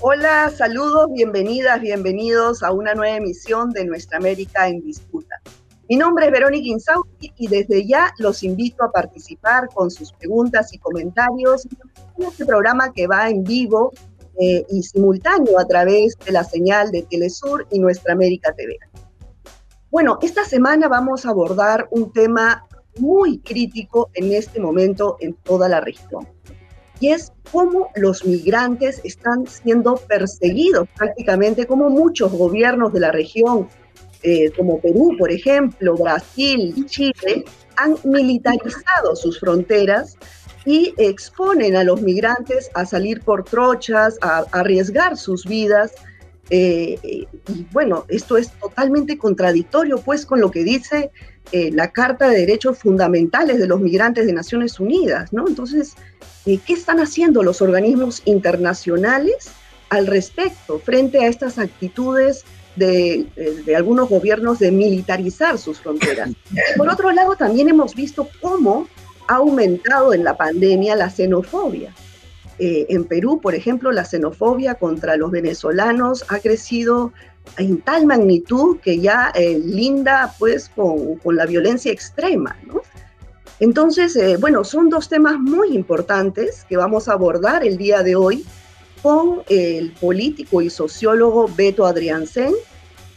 Hola, saludos, bienvenidas, bienvenidos a una nueva emisión de Nuestra América en Disputa. Mi nombre es Verónica Insausti y desde ya los invito a participar con sus preguntas y comentarios en este programa que va en vivo eh, y simultáneo a través de la señal de Telesur y Nuestra América TV. Bueno, esta semana vamos a abordar un tema muy crítico en este momento en toda la región y es cómo los migrantes están siendo perseguidos prácticamente, como muchos gobiernos de la región, eh, como Perú, por ejemplo, Brasil, Chile, han militarizado sus fronteras y exponen a los migrantes a salir por trochas, a, arriesgar sus vidas. Eh, y bueno, esto es totalmente contradictorio pues con lo que dice eh, la Carta de Derechos Fundamentales de los Migrantes de Naciones Unidas, ¿no? Entonces, eh, ¿qué están haciendo los organismos internacionales al respecto frente a estas actitudes de, eh, de, algunos gobiernos de militarizar sus fronteras? Por otro lado, también hemos visto cómo ha aumentado en la pandemia la xenofobia. en Perú, por ejemplo, la xenofobia contra los venezolanos ha crecido en tal magnitud que ya eh, linda pues con, con, la violencia extrema, ¿no? Entonces, eh, bueno, son dos temas muy importantes que vamos a abordar el día de hoy con el político y sociólogo Beto Adriansen.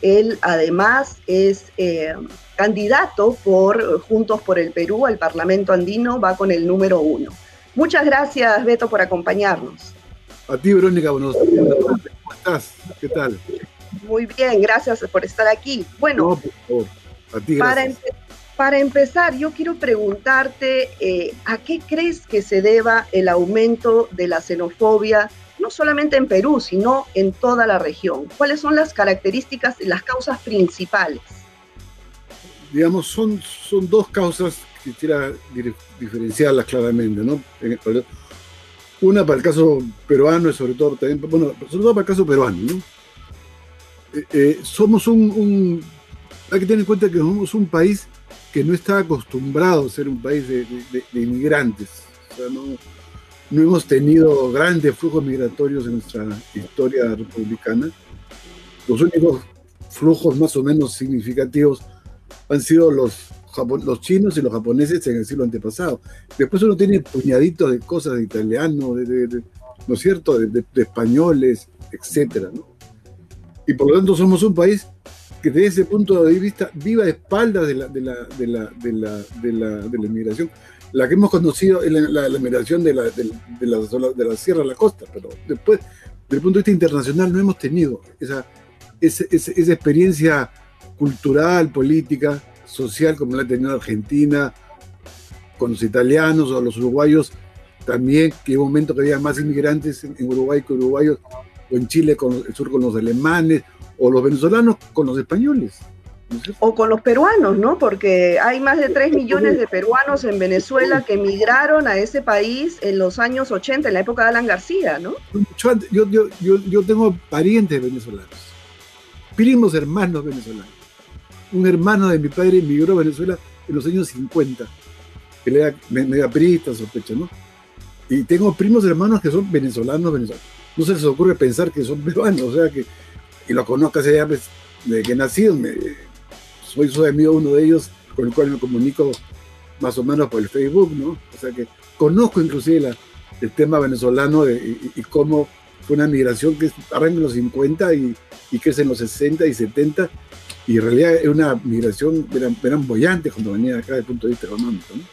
Él además es eh, candidato por Juntos por el Perú al Parlamento Andino, va con el número uno. Muchas gracias, Beto, por acompañarnos. A ti, Verónica, buenos días. ¿Cómo estás? ¿Qué tal? Muy bien, gracias por estar aquí. Bueno, para, para, empezar, yo quiero preguntarte, eh, ¿a qué crees que se deba el aumento de la xenofobia, no solamente en Perú, sino en toda la región? ¿Cuáles son las características y las causas principales? Digamos, son, son dos causas que quisiera diferenciarlas claramente, ¿no? Una para el caso peruano y sobre todo también, bueno, sobre todo para el caso peruano, ¿no? Eh, eh, somos un, Hay que tener en cuenta que somos un país que no está acostumbrado a ser un país de, inmigrantes. no, hemos tenido grandes flujos migratorios en nuestra historia republicana. Los únicos flujos más o menos significativos han sido los, los chinos y los japoneses en el siglo antepasado. Después uno tiene puñaditos de cosas de italianos, de, ¿no es cierto?, de, españoles, etcétera, ¿no? Y por lo tanto somos un país que desde ese punto de vista viva a espaldas de la, de la, de la, de la, de la, de la inmigración. La que hemos conocido es la, la, inmigración de la, de, la, de la sierra a la costa, pero después, desde el punto de vista internacional, no hemos tenido esa, esa, esa, experiencia cultural, política, social, como la ha tenido Argentina, con los italianos o los uruguayos, también, que hubo un momento que había más inmigrantes en Uruguay que uruguayos, o en Chile con el sur con los alemanes, o los venezolanos con los españoles. O con los peruanos, ¿no? Porque hay más de 3 millones de peruanos en Venezuela que emigraron a ese país en los años 80, en la época de Alan García, ¿no? Yo, yo, yo, yo tengo parientes venezolanos, primos hermanos venezolanos. Un hermano de mi padre emigró a Venezuela en los años 50. Él era medio aprista, sospecha, ¿no? Y tengo primos hermanos que son venezolanos, venezolanos no se les ocurre pensar que son peruanos, o sea que, y lo conozco hace ya pues, desde que he nacido, soy, soy amigo uno de ellos, con el cual me comunico más o menos por el Facebook, ¿no? O sea que conozco inclusive el tema venezolano y, cómo fue una migración que arranca en los 50 y, y crece en los 60 y 70, y en realidad es una migración, eran, eran bollantes cuando venía acá desde el punto de vista económico, ¿no?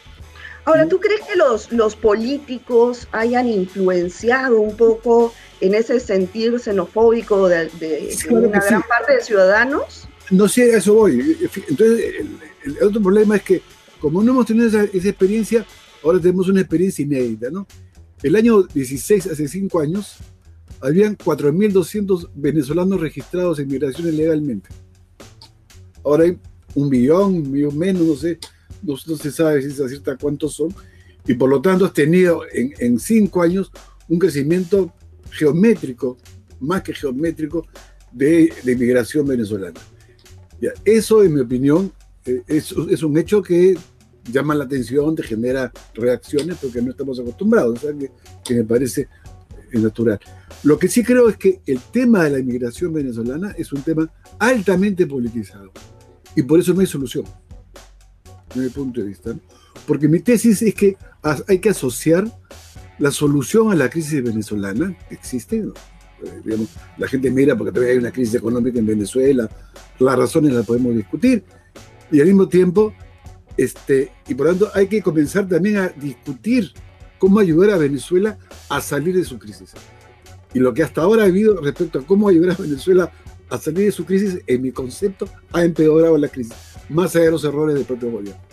Ahora, ¿tú crees que los, los políticos hayan influenciado un poco en ese sentir xenofóbico de, una gran parte de ciudadanos? No sé, a eso voy. Entonces, el, otro problema es que como no hemos tenido esa, experiencia, ahora tenemos una experiencia inédita, ¿no? El año 16, hace cinco años, habían 4.200 venezolanos registrados en migraciones legalmente. Ahora hay un millón, un millón menos, no sé, no, se sabe si se cierta cuántos son, y por lo tanto has tenido en, cinco años un crecimiento geométrico, más que geométrico, de, de inmigración venezolana. Ya, eso, en mi opinión, eh, es, es, un hecho que llama la atención, te genera reacciones, porque no estamos acostumbrados, o sea, que, me parece es natural. Lo que sí creo es que el tema de la inmigración venezolana es un tema altamente politizado. Y por eso no hay solución, desde mi punto de vista. Porque mi tesis es que hay que asociar la solución a la crisis venezolana, existe, eh, la gente mira porque todavía hay una crisis económica en Venezuela, las razones las podemos discutir, y al mismo tiempo, este, y por tanto hay que comenzar también a discutir cómo ayudar a Venezuela a salir de su crisis. Y lo que hasta ahora ha habido respecto a cómo ayudar a Venezuela a salir de su crisis, en mi concepto, ha empeorado la crisis, más allá de los errores del propio gobierno.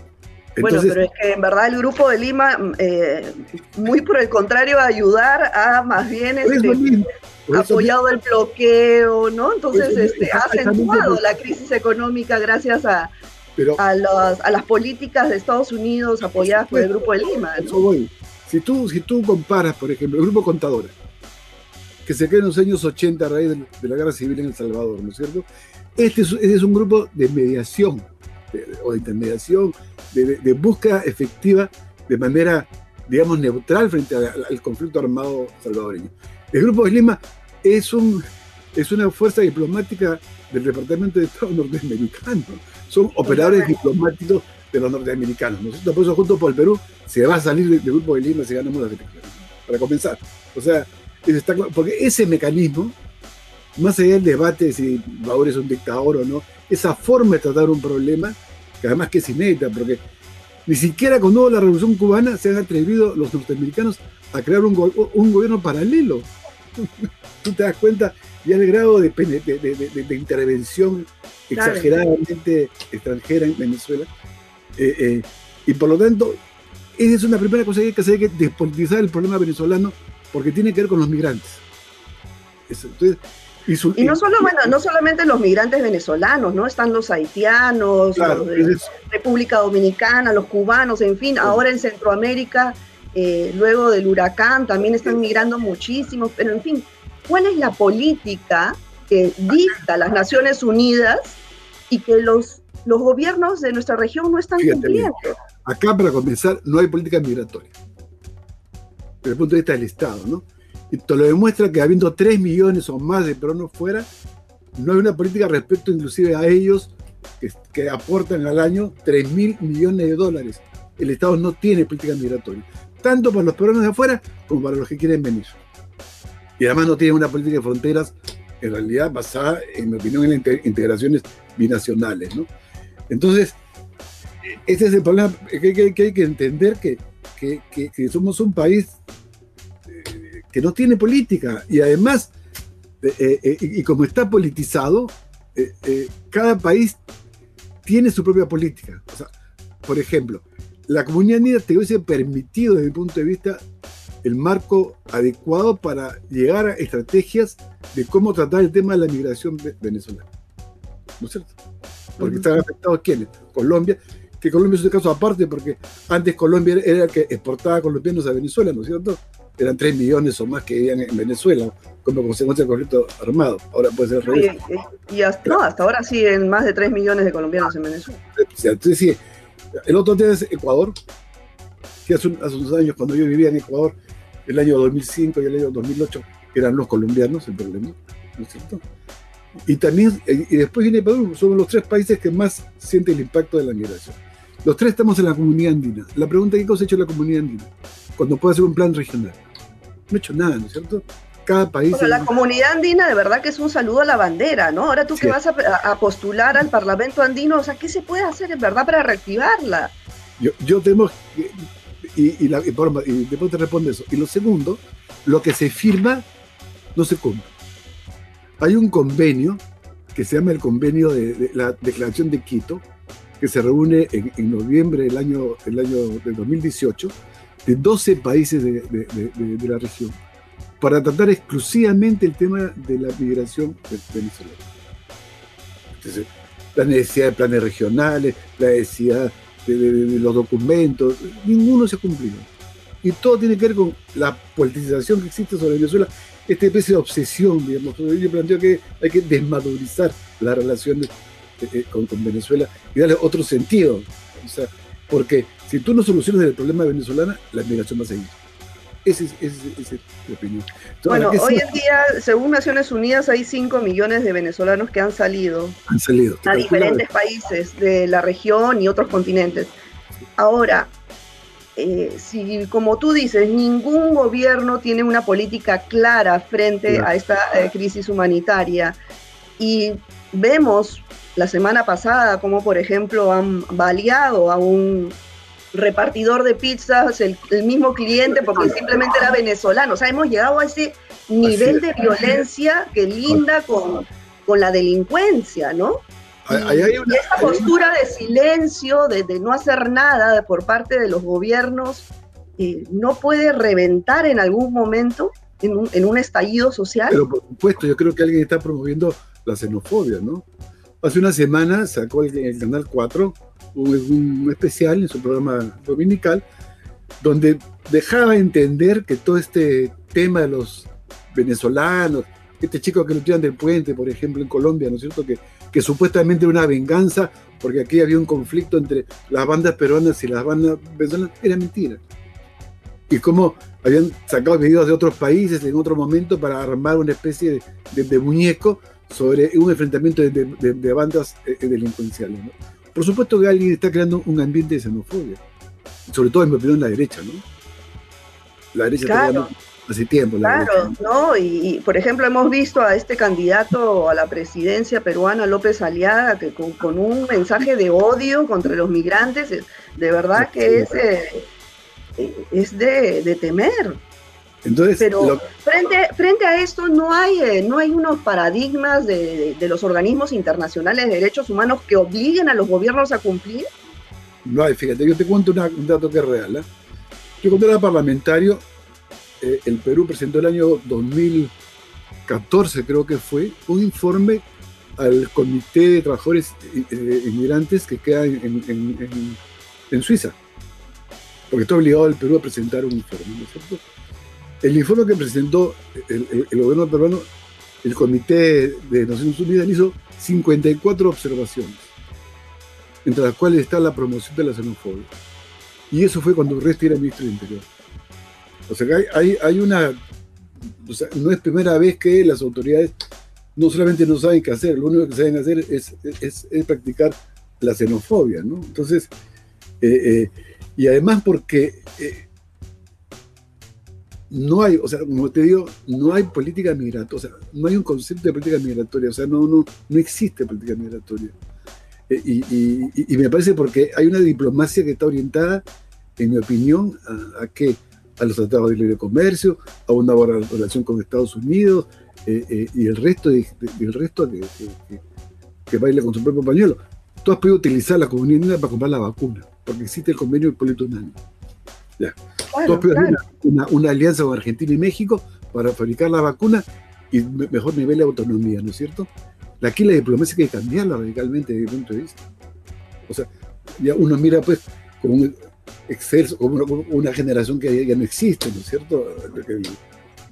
Bueno, pero es que en verdad el Grupo de Lima, eh, muy por el contrario, ayudar a más bien este, apoyado el bloqueo, ¿no? Entonces este, ha acentuado la crisis económica gracias a, a, a, las políticas de Estados Unidos apoyadas por el Grupo de Lima. Si tú, si tú comparas, por ejemplo, el Grupo Contadora, que se creó en los años 80 a raíz de, la guerra civil en El Salvador, ¿no es cierto? Este es, este es un grupo de mediación o de intermediación, de, búsqueda efectiva de manera, digamos, neutral frente al conflicto armado salvadoreño. El Grupo de Lima es, un, es una fuerza diplomática del Departamento de Estado norteamericano. Son operadores diplomáticos de los norteamericanos. ¿no? Por eso, junto por el Perú, se va a salir del, Grupo de Lima si ganamos las elecciones. Para comenzar. O sea, porque ese mecanismo, más allá del debate de si Baur es un dictador o no, esa forma de tratar un problema, que además que es inédita, porque ni siquiera con la revolución cubana se han atrevido los norteamericanos a crear un, gobierno paralelo. Tú te das cuenta ya el grado de, intervención exageradamente extranjera en Venezuela. Eh, eh, y por lo tanto, esa es una primera cosa que hay que hacer, hay que despolitizar el problema venezolano porque tiene que ver con los migrantes. Y, no solo, bueno, no solamente los migrantes venezolanos, ¿no? Están los haitianos, los de República Dominicana, los cubanos, en fin, ahora en Centroamérica, eh, luego del huracán, también están migrando muchísimos, pero en fin, ¿cuál es la política que dicta las Naciones Unidas y que los, los gobiernos de nuestra región no están cumpliendo? acá, para comenzar, no hay política migratoria desde el punto de vista del Estado, ¿no? Te lo demuestra que habiendo 3 millones o más de peruanos fuera, no hay una política respecto inclusive a ellos que, aportan al año 3 mil millones de dólares. El Estado no tiene política migratoria, tanto para los peruanos de afuera como para los que quieren venir. Y además no tiene una política de fronteras, en realidad basada, en mi opinión, en integraciones binacionales, ¿no? Entonces, ese es el problema que hay que entender que que, somos un país que no tiene política y además, eh, eh, y como está politizado, cada país tiene su propia política. por ejemplo, la comunidad andina te hubiese permitido, desde mi punto de vista, el marco adecuado para llegar a estrategias de cómo tratar el tema de la migración venezolana. ¿No es cierto? Porque están afectados quiénes? Colombia, que Colombia es un caso aparte porque antes Colombia era el que exportaba colombianos a Venezuela, ¿no es cierto? Eran 3 millones o más que vivían en Venezuela como consecuencia del conflicto armado. Ahora puede ser al Y, hasta, no, hasta ahora sí, en más de 3 millones de colombianos en Venezuela. Entonces, sí, el otro tema es Ecuador, que hace, unos años cuando yo vivía en Ecuador, el año 2005 y el año 2008, eran los colombianos el problema, ¿no es cierto? Y también, y después viene Perú, somos los tres países que más sienten el impacto de la migración. Los tres estamos en la comunidad andina. La pregunta es qué cosa ha hecho la comunidad andina cuando puede hacer un plan regional. No ha hecho nada, ¿no es cierto? Cada país... la comunidad andina de verdad que es un saludo a la bandera, ¿no? Ahora tú que vas a, postular al Parlamento andino, o sea, ¿qué se puede hacer en verdad para reactivarla? Yo, yo tenemos... Y, y, después te responde eso. Y lo segundo, lo que se firma no se cumple. Hay un convenio que se llama el convenio de la Declaración de Quito, que se reúne en, noviembre del año, el año del 2018 de 12 países de, la región para tratar exclusivamente el tema de la migración venezolana. Entonces, la necesidad de planes regionales, la necesidad de, los documentos, ninguno se ha cumplido. Y todo tiene que ver con la politización que existe sobre Venezuela, esta especie de obsesión, digamos. Yo planteo que hay que desmadurizar las relaciones eh, con, Venezuela y darle otro sentido. O sea, porque si tú no solucionas el problema venezolano, la migración va a seguir. Esa es, mi opinión. bueno, hoy en día, según Naciones Unidas, hay 5 millones de venezolanos que han salido, han salido a diferentes países de la región y otros continentes. Ahora, eh, si como tú dices, ningún gobierno tiene una política clara frente a esta eh, crisis humanitaria y vemos la semana pasada como por ejemplo han baleado a un repartidor de pizzas, el, mismo cliente, porque simplemente era venezolano. O sea, hemos llegado a ese nivel de violencia que linda con, con la delincuencia, ¿no? Y, esa postura de silencio, de, no hacer nada por parte de los gobiernos, eh, no puede reventar en algún momento en un, en un, estallido social. Pero por supuesto, yo creo que alguien está promoviendo la xenofobia, ¿no? Hace una semana sacó el, el Canal 4 un, especial en su programa dominical, donde dejaba entender que todo este tema de los venezolanos, este chico que lo tiran del puente, por ejemplo, en Colombia, ¿no es cierto? Que, que supuestamente una venganza porque aquí había un conflicto entre las bandas peruanas y las bandas venezolanas, era mentira. Y cómo habían sacado videos de otros países en otro momento para armar una especie de, muñeco sobre un enfrentamiento de, bandas eh, delincuenciales. ¿no? Por supuesto que alguien está creando un ambiente de xenofobia, sobre todo en mi opinión la derecha, ¿no? La derecha está creando hace tiempo. claro, ¿no? Y, por ejemplo hemos visto a este candidato a la presidencia peruana, López Aliaga, que con, un mensaje de odio contra los migrantes, de verdad que es, eh, es de, de temer. Pero frente, frente a esto no hay, eh, no hay unos paradigmas de, los organismos internacionales de derechos humanos que obliguen a los gobiernos a cumplir. No hay, fíjate, yo te cuento un dato que es real. ¿eh? Yo cuando era parlamentario, eh, el Perú presentó el año 2014, creo que fue, un informe al Comité de Trabajadores Inmigrantes que queda en, en Suiza. Porque está obligado el Perú a presentar un informe, ¿no es cierto? El informe que presentó el, gobierno peruano, el Comité de Naciones Unidas hizo 54 observaciones, entre las cuales está la promoción de la xenofobia. Y eso fue cuando Resti era ministro del Interior. O sea que hay, hay, una. O sea, no es primera vez que las autoridades no solamente no saben qué hacer, lo único que saben hacer es, es, practicar la xenofobia, ¿no? Entonces, eh, eh, y además porque eh, no hay, o sea, como te digo, no hay política migratoria, o sea, no hay un concepto de política migratoria, o sea, no, no, no existe política migratoria. Eh, y, me parece porque hay una diplomacia que está orientada, en mi opinión, a, a que a los tratados de libre comercio, a una buena relación con Estados Unidos eh, eh, y el resto, de, el resto que, que, baila con su propio pañuelo. Tú has podido utilizar la comunidad para comprar la vacuna, porque existe el convenio de Polito Ya una, alianza con Argentina y México para fabricar la vacuna y mejor nivel de autonomía, ¿no es cierto? Aquí la diplomacia hay que cambiarla radicalmente desde mi punto de vista. O sea, ya uno mira pues como un exceso, como una, generación que ya, no existe, ¿no es cierto?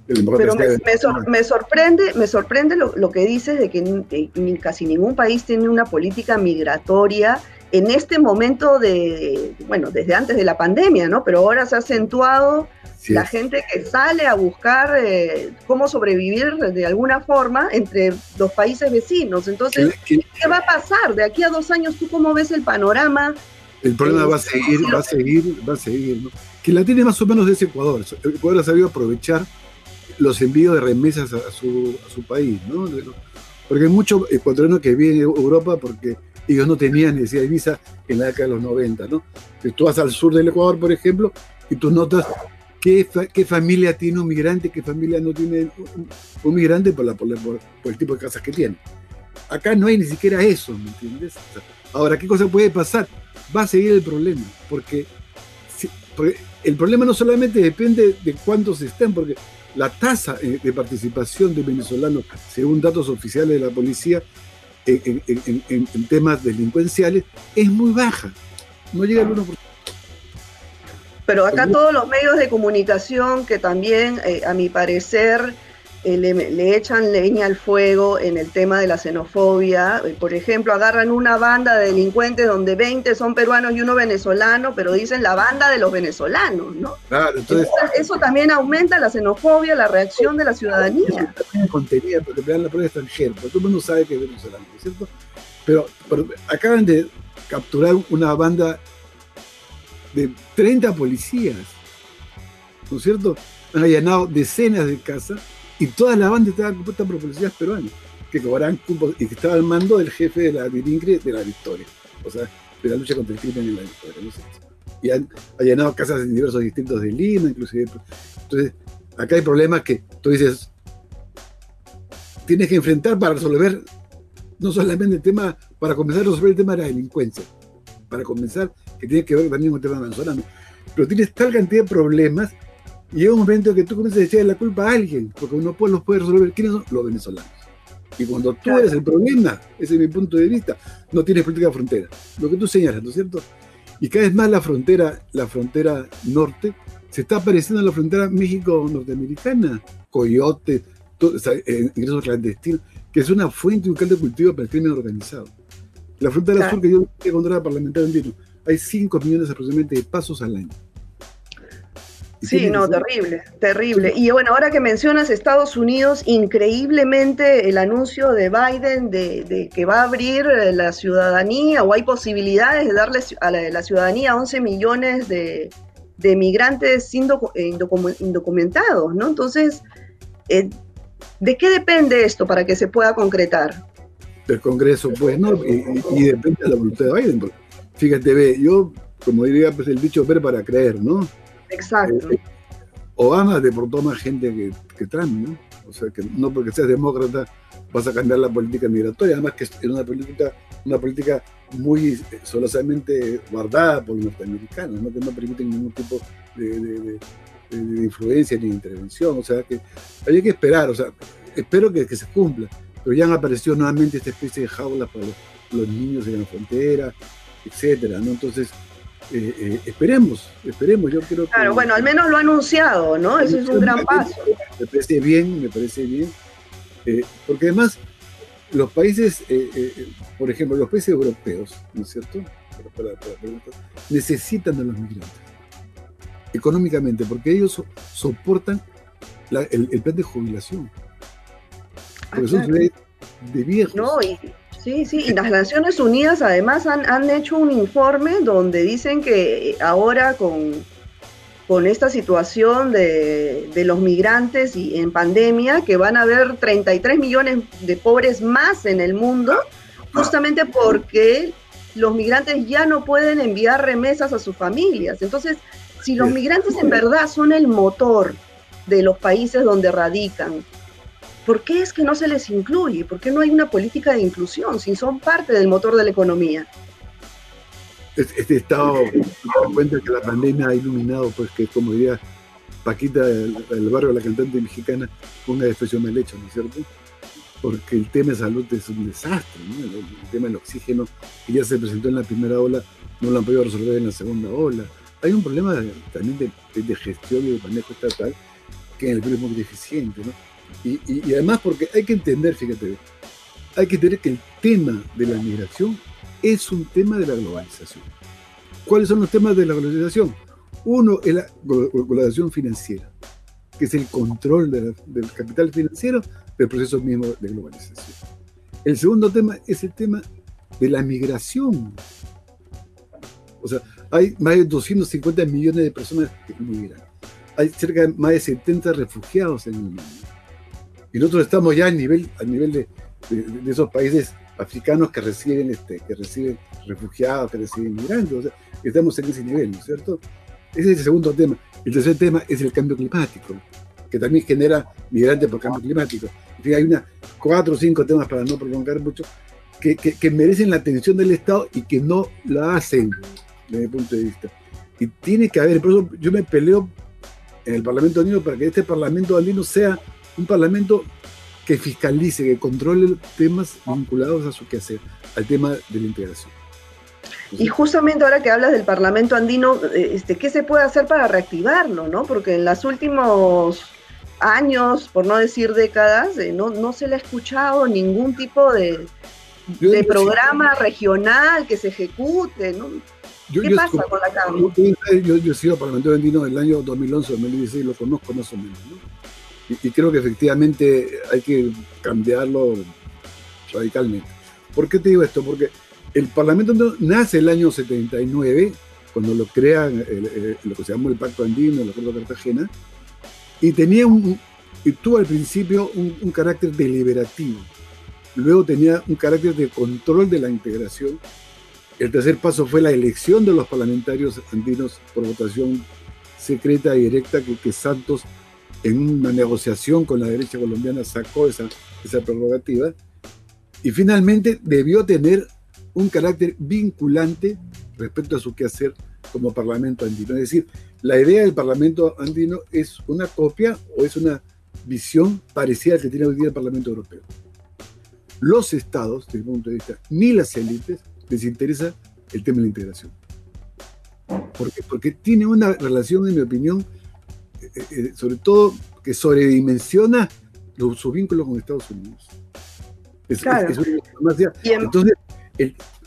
Pero me, sorprende, me sorprende lo, que dices de que casi ningún país tiene una política migratoria en este momento de, bueno, desde antes de la pandemia, ¿no? Pero ahora se ha acentuado la gente que sale a buscar eh, cómo sobrevivir de alguna forma entre los países vecinos. Entonces, ¿qué, va a pasar? De aquí a dos años, ¿tú cómo ves el panorama? El problema va a seguir, va a seguir, va a seguir, ¿no? Que la tiene más o menos de ese Ecuador. Ecuador ha sabido aprovechar los envíos de remesas a su, a su país, ¿no? Porque hay muchos ecuatorianos que vienen a Europa porque ellos no tenían necesidad de visa en la década de los 90, ¿no? Si tú vas al sur del Ecuador, por ejemplo, y tú notas qué, qué familia tiene un migrante, qué familia no tiene un, migrante por, la, por, el tipo de casas que tiene. Acá no hay ni siquiera eso, ¿me entiendes? ahora, ¿qué cosa puede pasar? Va a seguir el problema, porque, porque el problema no solamente depende de cuántos estén, porque la tasa eh, de participación de venezolanos, según datos oficiales de la policía, en, temas delincuenciales es muy baja, no llega al 1%. Pero acá todos los medios de comunicación que también, eh, a mi parecer, eh, le, echan leña al fuego en el tema de la xenofobia. Eh, por ejemplo, agarran una banda de delincuentes donde 20 son peruanos y uno venezolano, pero dicen la banda de los venezolanos, ¿no? Claro, entonces, eso también aumenta la xenofobia, la reacción de la ciudadanía. También contenida, porque me dan la prueba extranjera, porque todo el mundo sabe que es venezolano, ¿cierto? Pero, pero acaban de capturar una banda de 30 policías, ¿no es cierto? Han allanado decenas de casas y toda la banda estaba compuesta por policías peruanos que cobraban cupos y que estaba al mando del jefe de la Dilingre de la Victoria, o sea, de la lucha contra el crimen en la Victoria. Y han allanado casas en diversos distritos de Lima, inclusive. Entonces, acá hay problemas que tú dices, tienes que enfrentar para resolver no solamente el tema, para comenzar a resolver el tema de la delincuencia, para comenzar, que tiene que ver también con el tema venezolano, pero tienes tal cantidad de problemas y llega un momento que tú comienzas a echar la culpa a alguien, porque uno los puede resolver. ¿Quiénes son? Los venezolanos. Y cuando tú eres el problema, ese es mi punto de vista, no tienes política de frontera. Lo que tú señalas, ¿no es cierto? Y cada vez más la frontera, la frontera norte se está pareciendo a la frontera México-norteamericana. Coyote, eh, ingresos clandestinos, que es una fuente y un caldo de cultivo para el crimen organizado. La frontera sur que yo he encontrado parlamentario andino, hay 5 millones aproximadamente de pasos al año. Sí, no, terrible, terrible. Y bueno, ahora que mencionas Estados Unidos, increíblemente el anuncio de Biden de, que va a abrir eh, la ciudadanía o hay posibilidades de darle a la, ciudadanía 11 millones de, migrantes eh, indocumentados, ¿no? Entonces, eh, ¿de qué depende esto para que se pueda concretar? Del Congreso, pues, ¿no? Y, depende de la voluntad de Biden. Fíjate, ve, yo, como diría pues, el dicho, ver para creer, ¿no? Exacto. Eh, Obama deportó más gente que, Trump, ¿no? O sea, que no porque seas demócrata vas a cambiar la política migratoria, además que es una política, una política muy solosamente guardada por los norteamericanos, ¿no? que no permiten ningún tipo de, influencia ni intervención, o sea, que hay que esperar, o sea, espero que, se cumpla, pero ya han aparecido nuevamente esta especie de jaulas para los, los niños en la frontera, etcétera, ¿no? Entonces, eh, eh, esperemos, esperemos, yo creo Claro, bueno, al menos lo ha anunciado, ¿no? Eso es un gran paso. Me parece bien, me parece bien, eh, porque además los países, por ejemplo, los países europeos, ¿no es cierto? necesitan a los migrantes económicamente, porque ellos soportan el, plan de jubilación. Porque son de viejos. No, y Sí, sí, y las Naciones Unidas además han, hecho un informe donde dicen que ahora con, con esta situación de, los migrantes y en pandemia, que van a haber 33 millones de pobres más en el mundo, justamente porque los migrantes ya no pueden enviar remesas a sus familias. Entonces, si los migrantes en verdad son el motor de los países donde radican, ¿Por qué es que no se les incluye? ¿Por qué no hay una política de inclusión si son parte del motor de la economía? Este estado me cuenta que la pandemia ha iluminado, pues que como diría Paquita del, barrio, la cantante mexicana, una expresión mal hecha, ¿no es cierto? Porque el tema de salud es un desastre, ¿no? el, tema del oxígeno, que ya se presentó en la primera ola, no lo han podido resolver en la segunda ola. Hay un problema también de, gestión y de manejo estatal que en el Perú es muy deficiente, ¿no? Y, además porque hay que entender, fíjate, hay que entender que el tema de la migración es un tema de la globalización. ¿Cuáles son los temas de la globalización? Uno es la globalización financiera, que es el control del capital financiero del proceso mismo de globalización. El segundo tema es el tema de la migración. O sea, hay más de 250 millones de personas que migran. Hay cerca de más de 70 refugiados en el mundo. Y nosotros estamos ya a nivel, a nivel de, esos países africanos que reciben, este, que reciben refugiados, que reciben migrantes. O sea, estamos en ese nivel, ¿no es cierto? Ese es el segundo tema. El tercer tema es el cambio climático, que también genera migrantes por cambio climático. En fin, hay una, cuatro o cinco temas para no prolongar mucho, que, que, merecen la atención del Estado y que no la hacen, desde mi punto de vista. Y tiene que haber, por eso yo me peleo en el Parlamento Andino para que este Parlamento Andino sea un parlamento que fiscalice, que controle temas vinculados a su quehacer, al tema de la integración. Y justamente ahora que hablas del Parlamento andino, este, ¿qué se puede hacer para reactivarlo? ¿no? Porque en los últimos años, por no decir décadas, no, no se le ha escuchado ningún tipo de, de programa regional que se ejecute, ¿no? ¿Qué pasa con la carne? Yo, he sido parlamentario andino del año 2011-2016, lo conozco más o menos, ¿no? Y, creo que efectivamente hay que cambiarlo radicalmente. ¿Por qué te digo esto? Porque el Parlamento nace el año 79, cuando lo crean lo que se llamó el Pacto Andino, el Acuerdo de Cartagena, y tenía un, y tuvo al principio un, carácter deliberativo, luego tenía un carácter de control de la integración. El tercer paso fue la elección de los parlamentarios andinos por votación secreta y directa que, que Santos en una negociación con la derecha colombiana sacó esa, esa prerrogativa y finalmente debió tener un carácter vinculante respecto a su quehacer como Parlamento andino. Es decir, la idea del Parlamento andino es una copia o es una visión parecida a la que tiene hoy día el Parlamento Europeo. Los estados, desde el punto de vista, ni las élites les interesa el tema de la integración. ¿Por qué? Porque tiene una relación, en mi opinión, eh, eh, sobre todo que sobredimensiona los, sus vínculos con Estados Unidos. Es, claro. Entonces,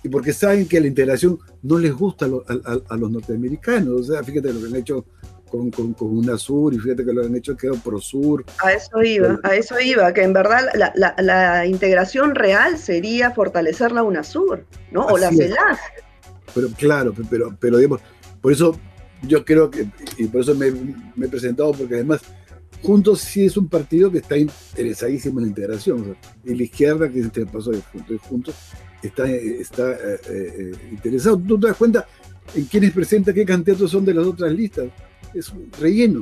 y porque saben que la integración no les gusta a, los norteamericanos. O sea, fíjate lo que han hecho con, con, con, UNASUR y fíjate que lo han hecho que ProSur. A eso iba, a eso iba, que en verdad la, integración real sería fortalecer la UNASUR, ¿no? o la CELAC. Pero claro, pero, pero digamos, por eso yo creo que, y por eso me, me he presentado, porque además Juntos sí es un partido que está interesadísimo en la integración. y la izquierda, que es este paso de Juntos, Juntos está, está eh, eh, interesado. Tú te das cuenta en quiénes presenta qué candidatos son de las otras listas. Es un relleno.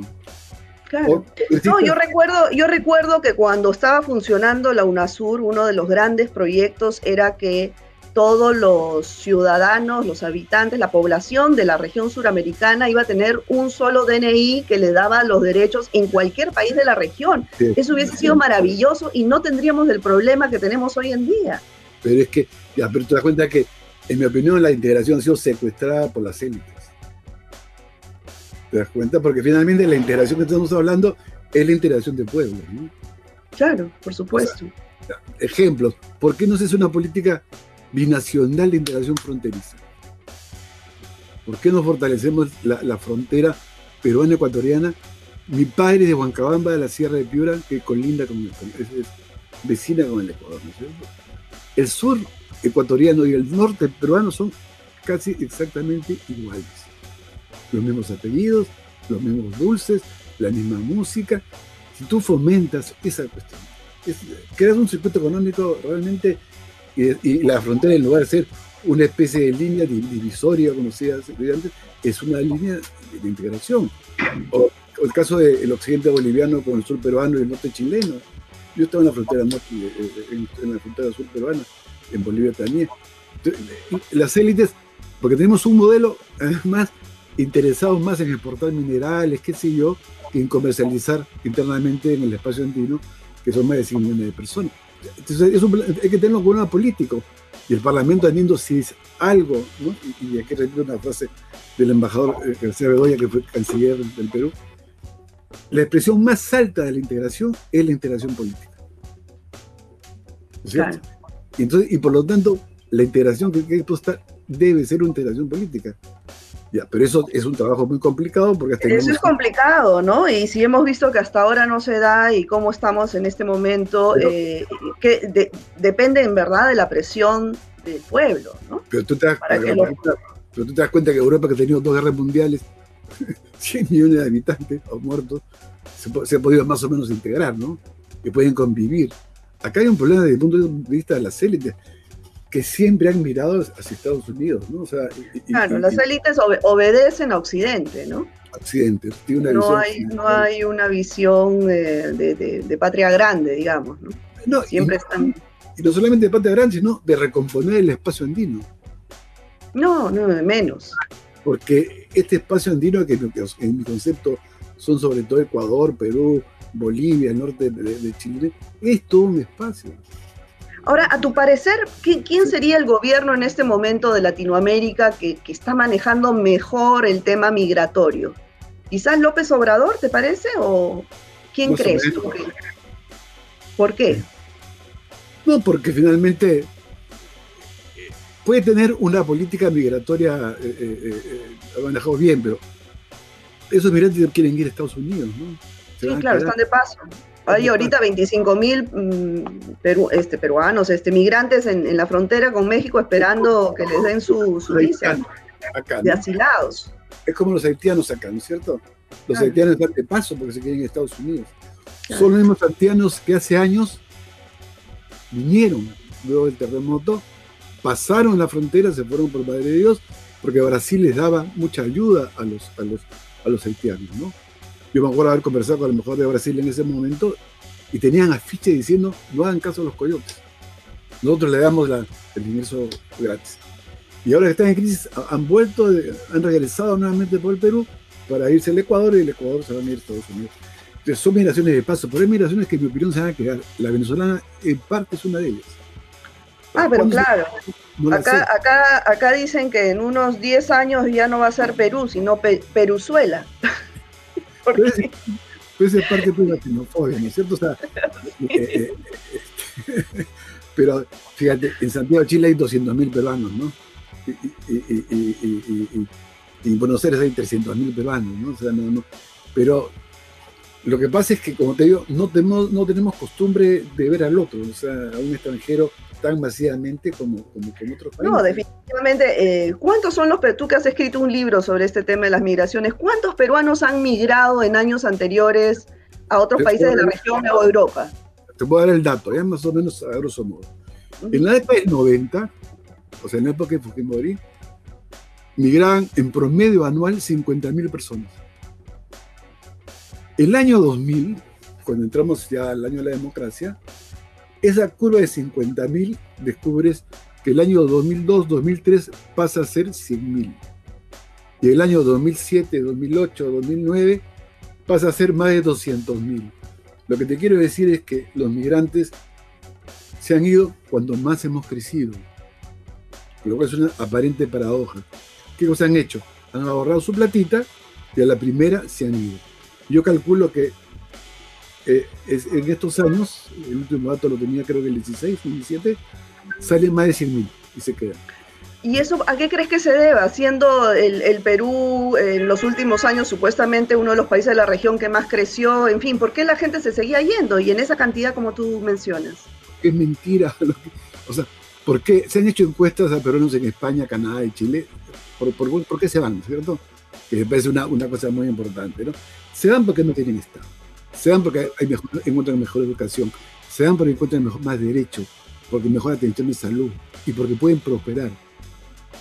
Claro. No, yo recuerdo, yo recuerdo que cuando estaba funcionando la UNASUR, uno de los grandes proyectos era que todos los ciudadanos, los habitantes, la población de la región suramericana iba a tener un solo DNI que le daba los derechos en cualquier país de la región. Eso hubiese sido maravilloso y no tendríamos el problema que tenemos hoy en día. Pero es que, ya, pero te das cuenta que, en mi opinión, la integración ha sido secuestrada por las élites. ¿Te das cuenta? Porque finalmente la integración que estamos hablando es la integración de pueblos. ¿no? Claro, por supuesto. ejemplos. ¿Por qué no se hace una política binacional de integración fronteriza. ¿Por qué no fortalecemos la, frontera peruana-ecuatoriana? Mi padre es de Huancabamba, de la Sierra de Piura, que colinda con el, es, vecina con el Ecuador, ¿no es cierto? El sur ecuatoriano y el norte peruano son casi exactamente iguales. Los mismos apellidos, los mismos dulces, la misma música. Si tú fomentas esa cuestión, creas un circuito económico realmente y, la frontera, en lugar de ser una especie de línea divisoria, como se antes, es una línea de integración. O, el caso del occidente boliviano con el sur peruano y el norte chileno. Yo estaba en la frontera norte, eh, eh, en, la frontera sur peruana, en Bolivia también. las élites, porque tenemos un modelo más interesado más en exportar minerales, qué sé yo, que en comercializar internamente en el espacio andino, que son más de 100 millones de personas. Entonces, hay que tenerlo con un político. Y el Parlamento andino si es algo, ¿no? y, aquí repito una frase del embajador eh, García Bedoya, que fue canciller del Perú, la expresión más alta de la integración es la integración política. ¿Cierto? Y, entonces, y por lo tanto, la integración que hay que apostar debe ser una integración política pero eso es un trabajo muy complicado porque Eso es complicado, ¿no? Y si hemos visto que hasta ahora no se da y cómo estamos en este momento, eh, que depende en verdad de la presión del pueblo, ¿no? Pero tú te das, tú te das cuenta que Europa, que ha tenido dos guerras mundiales, 100 millones de habitantes o muertos, se, ha podido más o menos integrar, ¿no? Que pueden convivir. Acá hay un problema desde el punto de vista de las élites que siempre han mirado hacia Estados Unidos, ¿no? claro, las élites obedecen a Occidente, ¿no? Occidente, tiene una no visión. Hay, no hay una visión de, patria grande, digamos, ¿no? no siempre y, están... Y no solamente de patria grande, sino de recomponer el espacio andino. No, no, menos. Porque este espacio andino, que en mi concepto son sobre todo Ecuador, Perú, Bolivia, el norte de Chile, es todo un espacio. Ahora, a tu parecer, ¿quién sería el gobierno en este momento de Latinoamérica que, está manejando mejor el tema migratorio? ¿Quizás López Obrador, te parece? ¿O ¿Quién crees ¿Por qué? No, porque finalmente puede tener una política migratoria eh, eh, eh bien, pero esos migrantes quieren ir a Estados Unidos, ¿no? sí, claro, están de paso. Hay ahorita 25 mil mm, este, peruanos, este, migrantes en, la frontera con México esperando que les den su, visa de asilados. Es como los haitianos acá, ¿no es cierto? Los haitianos están de paso porque se quieren a Estados Unidos. Son los mismos haitianos que hace años vinieron luego del terremoto, pasaron la frontera, se fueron por Madre de Dios, porque Brasil les daba mucha ayuda a los, a los, a los haitianos, ¿no? Yo me acuerdo haber conversado con el mejor de Brasil en ese momento y tenían afiche diciendo no hagan caso a los coyotes. Nosotros le damos el ingreso gratis. Y ahora que están en crisis, han vuelto, han regresado nuevamente por el Perú para irse al Ecuador y el Ecuador se van a ir a Estados Unidos. Entonces son migraciones de paso, pero hay migraciones que en mi opinión se van a quedar. La venezolana en parte es una de ellas. Ah, pero claro. acá, acá, acá dicen que en unos 10 años ya no va a ser Perú, sino Peruzuela. Ser, puede parte de la xenofobia, ¿no es cierto? O sea, eh, eh, eh, pero fíjate, en Santiago de Chile hay 200.000 peruanos, ¿no? Y, en Buenos Aires hay 300.000 peruanos, ¿no? O sea, no, no. Pero lo que pasa es que, como te digo, no tenemos, no tenemos costumbre de ver al otro, o sea, a un extranjero tan masivamente como, como, otros países. No, definitivamente. Eh, ¿Cuántos son los, tú que has escrito un libro sobre este tema de las migraciones, cuántos peruanos han migrado en años anteriores a otros países de la región o Europa? Te voy a dar el dato, ya más o menos a grosso modo. En la década del 90, o sea, en la época de Fujimori, migraban en promedio anual 50.000 personas. El año 2000, cuando entramos ya al año de la democracia, esa curva de 50.000 descubres que el año 2002-2003 pasa a ser 100.000. Y el año 2007, 2008, 2009 pasa a ser más de 200.000. Lo que te quiero decir es que los migrantes se han ido cuando más hemos crecido. Lo cual es una aparente paradoja. ¿Qué cosa han hecho? Han ahorrado su platita y a la primera se han ido. Yo calculo que eh, en estos años, el último dato lo tenía creo que el 16, 17, salen más de 100.000 y se quedan. ¿Y eso a qué crees que se deba? Siendo el, Perú en los últimos años supuestamente uno de los países de la región que más creció, en fin, ¿por qué la gente se seguía yendo y en esa cantidad como tú mencionas? Es mentira. o sea, ¿por qué se han hecho encuestas a peruanos en España, Canadá y Chile? ¿Por, por, qué se van, cierto? Que me parece una, una cosa muy importante, ¿no? Se van porque no tienen Estado se dan porque hay mejor, encuentran mejor educación, se dan porque encuentran más derechos, porque mejor atención de salud y porque pueden prosperar,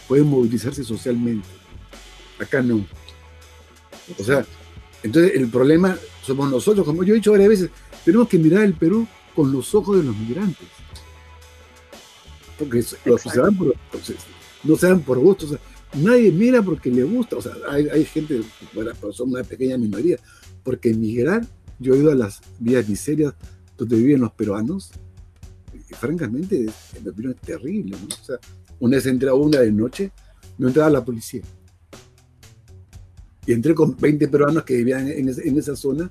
pueden movilizarse socialmente. Acá no. O sea, entonces el problema somos nosotros, como yo he dicho varias veces, tenemos que mirar el Perú con los ojos de los migrantes. Porque los se dan por, no se dan por gusto. nadie mira porque le gusta. O sea, hay, hay gente, bueno, son una pequeña minoría, porque migrar yo he ido a las vías miserias donde viven los peruanos y francamente, en mi opinión, es terrible. O sea, una vez entré a una de noche, no entraba la policía. Y entré con 20 peruanos que vivían en, esa zona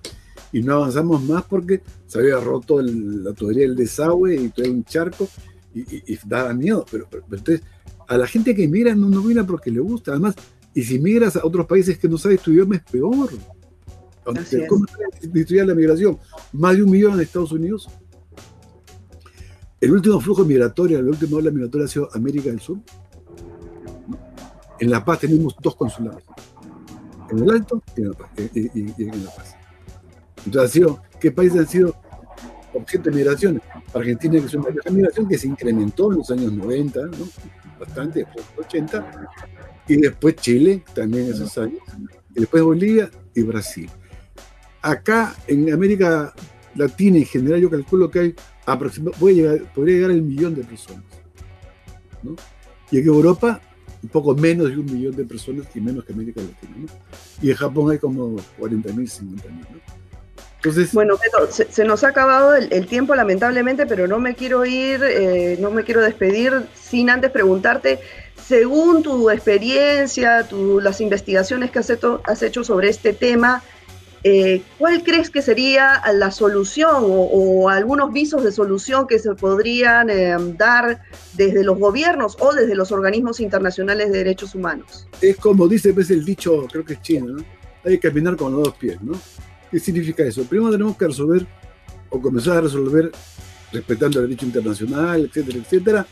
y no avanzamos más porque se había roto la tubería del desagüe y todo un charco y, daba miedo. Pero, entonces, a la gente que migra no, no mira porque le gusta. Además, y si migras a otros países que no sabes tu idioma es peor. ¿Cómo se la migración? Más de un millón en Estados Unidos. El último flujo migratorio, la última ola migratoria ha sido América del Sur. En La Paz tenemos dos consulados. En el Alto y en La Paz. en la Paz. Entonces, ha sido, ¿qué países han sido objeto de migración? Argentina, que es una migración que se incrementó en los años 90, ¿no? bastante, después de los 80, y después Chile, también esos años, y después Bolivia y Brasil. Acá en América Latina en general yo calculo que hay aproximadamente, llegar, podría llegar al millón de personas. ¿no? Y en Europa un poco menos de un millón de personas y menos que América Latina. Y en Japón hay como 40.000, 50.000. Entonces, bueno, se, nos ha acabado el, tiempo lamentablemente, pero no me quiero ir, eh, no me quiero despedir sin antes preguntarte, según tu experiencia, tu, las investigaciones que has hecho, has hecho sobre este tema, Eh, ¿Cuál crees que sería la solución o, algunos visos de solución que se podrían eh, dar desde los gobiernos o desde los organismos internacionales de derechos humanos? Es como dice pues, el dicho, creo que es chino, ¿no? Hay que caminar con los dos pies, ¿no? ¿Qué significa eso? Primero tenemos que resolver o comenzar a resolver, respetando el derecho internacional, etcétera, etcétera,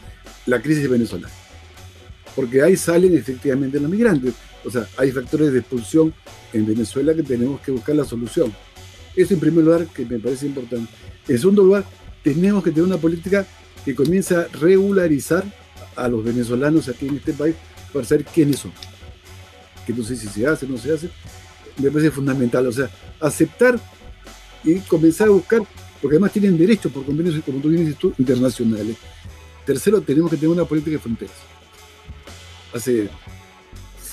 la crisis venezolana. Porque ahí salen efectivamente los migrantes. O sea, hay factores de expulsión en Venezuela que tenemos que buscar la solución. Eso en primer lugar que me parece importante. En segundo lugar, tenemos que tener una política que comience a regularizar a los venezolanos aquí en este país para saber quiénes son. Que no sé si se hace o no se hace. Me parece fundamental. O sea, aceptar y comenzar a buscar, porque además tienen derechos por convenios, como tú dices tú, internacionales. Tercero, tenemos que tener una política de fronteras. Hace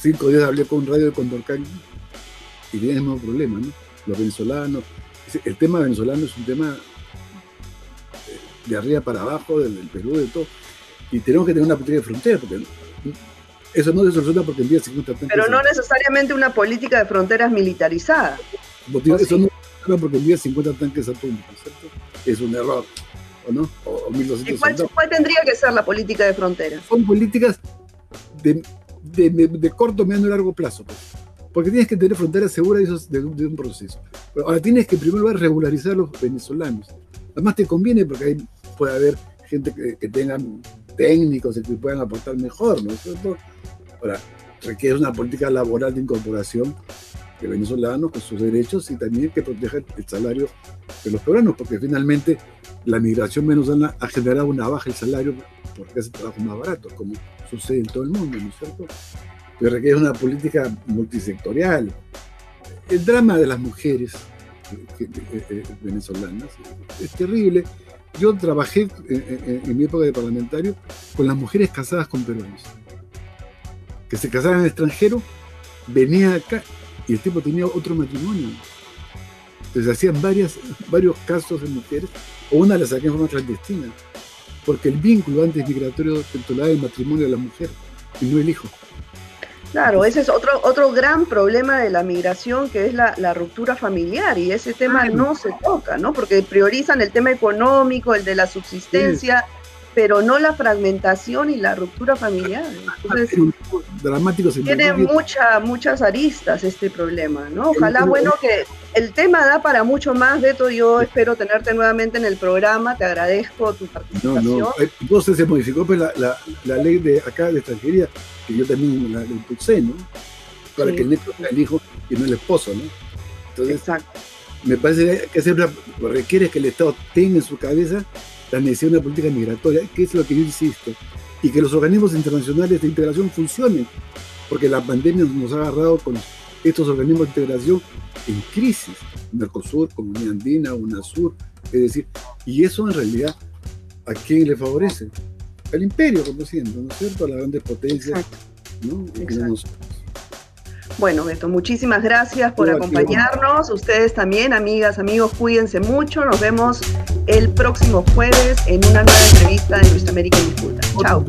cinco días hablé con un radio de Condorcán y tiene el mismo problema, ¿no? Los venezolanos. El tema venezolano es un tema eh, de arriba para abajo, del, Perú, de todo. Y tenemos que tener una política de frontera, porque eso no se soluciona porque el día 50 Pero no necesariamente una política de fronteras militarizada. Eso no se porque el día 50 tanques atómicos, ¿cierto? Es un error. ¿O no? O, cuál, cuál, tendría que ser la política de fronteras? Son políticas de, de, de corto, mediano y largo plazo. Porque tienes que tener fronteras seguras es de, un proceso. Pero ahora tienes que en primer lugar regularizar a los venezolanos. Además te conviene porque ahí puede haber gente que, tengan técnicos y que puedan aportar mejor, ¿no es cierto? Ahora, requiere una política laboral de incorporación de venezolanos con sus derechos y también que proteja el salario de los peruanos, porque finalmente la migración venezolana ha generado una baja el salario porque hace trabajo más barato, como sucede en todo el mundo, ¿no es cierto? que requiere una política multisectorial. El drama de las mujeres eh, eh, eh, venezolanas es terrible. Yo trabajé en, mi época de parlamentario con las mujeres casadas con peruanos, que se casaban en el extranjero, venía acá y el tipo tenía otro matrimonio. Entonces hacían varias, varios casos de mujeres, o una la saqué en forma clandestina, porque el vínculo antes migratorio titulaba el matrimonio de la mujer y no el hijo. Claro, ese es otro, otro gran problema de la migración, que es la, ruptura familiar, y ese tema no se toca, ¿no? Porque priorizan el tema económico, el de la subsistencia, pero no la fragmentación y la ruptura familiar. Entonces, dramático tiene mucha, muchas aristas este problema, ¿no? Ojalá, bueno, que el tema da para mucho más, Beto, yo espero tenerte nuevamente en el programa, te agradezco tu participación. No, no, entonces se modificó pues, la, la, la ley de acá de extranjería que yo también la, impulsé, ¿no? Para que el nieto sea el hijo y no el esposo, ¿no? Entonces, Exacto. me parece que siempre requiere que el Estado tenga en su cabeza la necesidad de una política migratoria, que es lo que yo insisto, y que los organismos internacionales de integración funcionen, porque la pandemia nos ha agarrado con estos organismos de integración en crisis, Mercosur, Comunidad Andina, UNASUR, es decir, y eso en realidad, ¿a quién le favorece? al imperio, como siento, ¿no es cierto? A las grandes potencias. ¿no? Bueno, Beto, muchísimas gracias por acompañarnos. Ustedes también, amigas, amigos, cuídense mucho. Nos vemos el próximo jueves en una nueva entrevista de Nuestra América Disputa. Chao.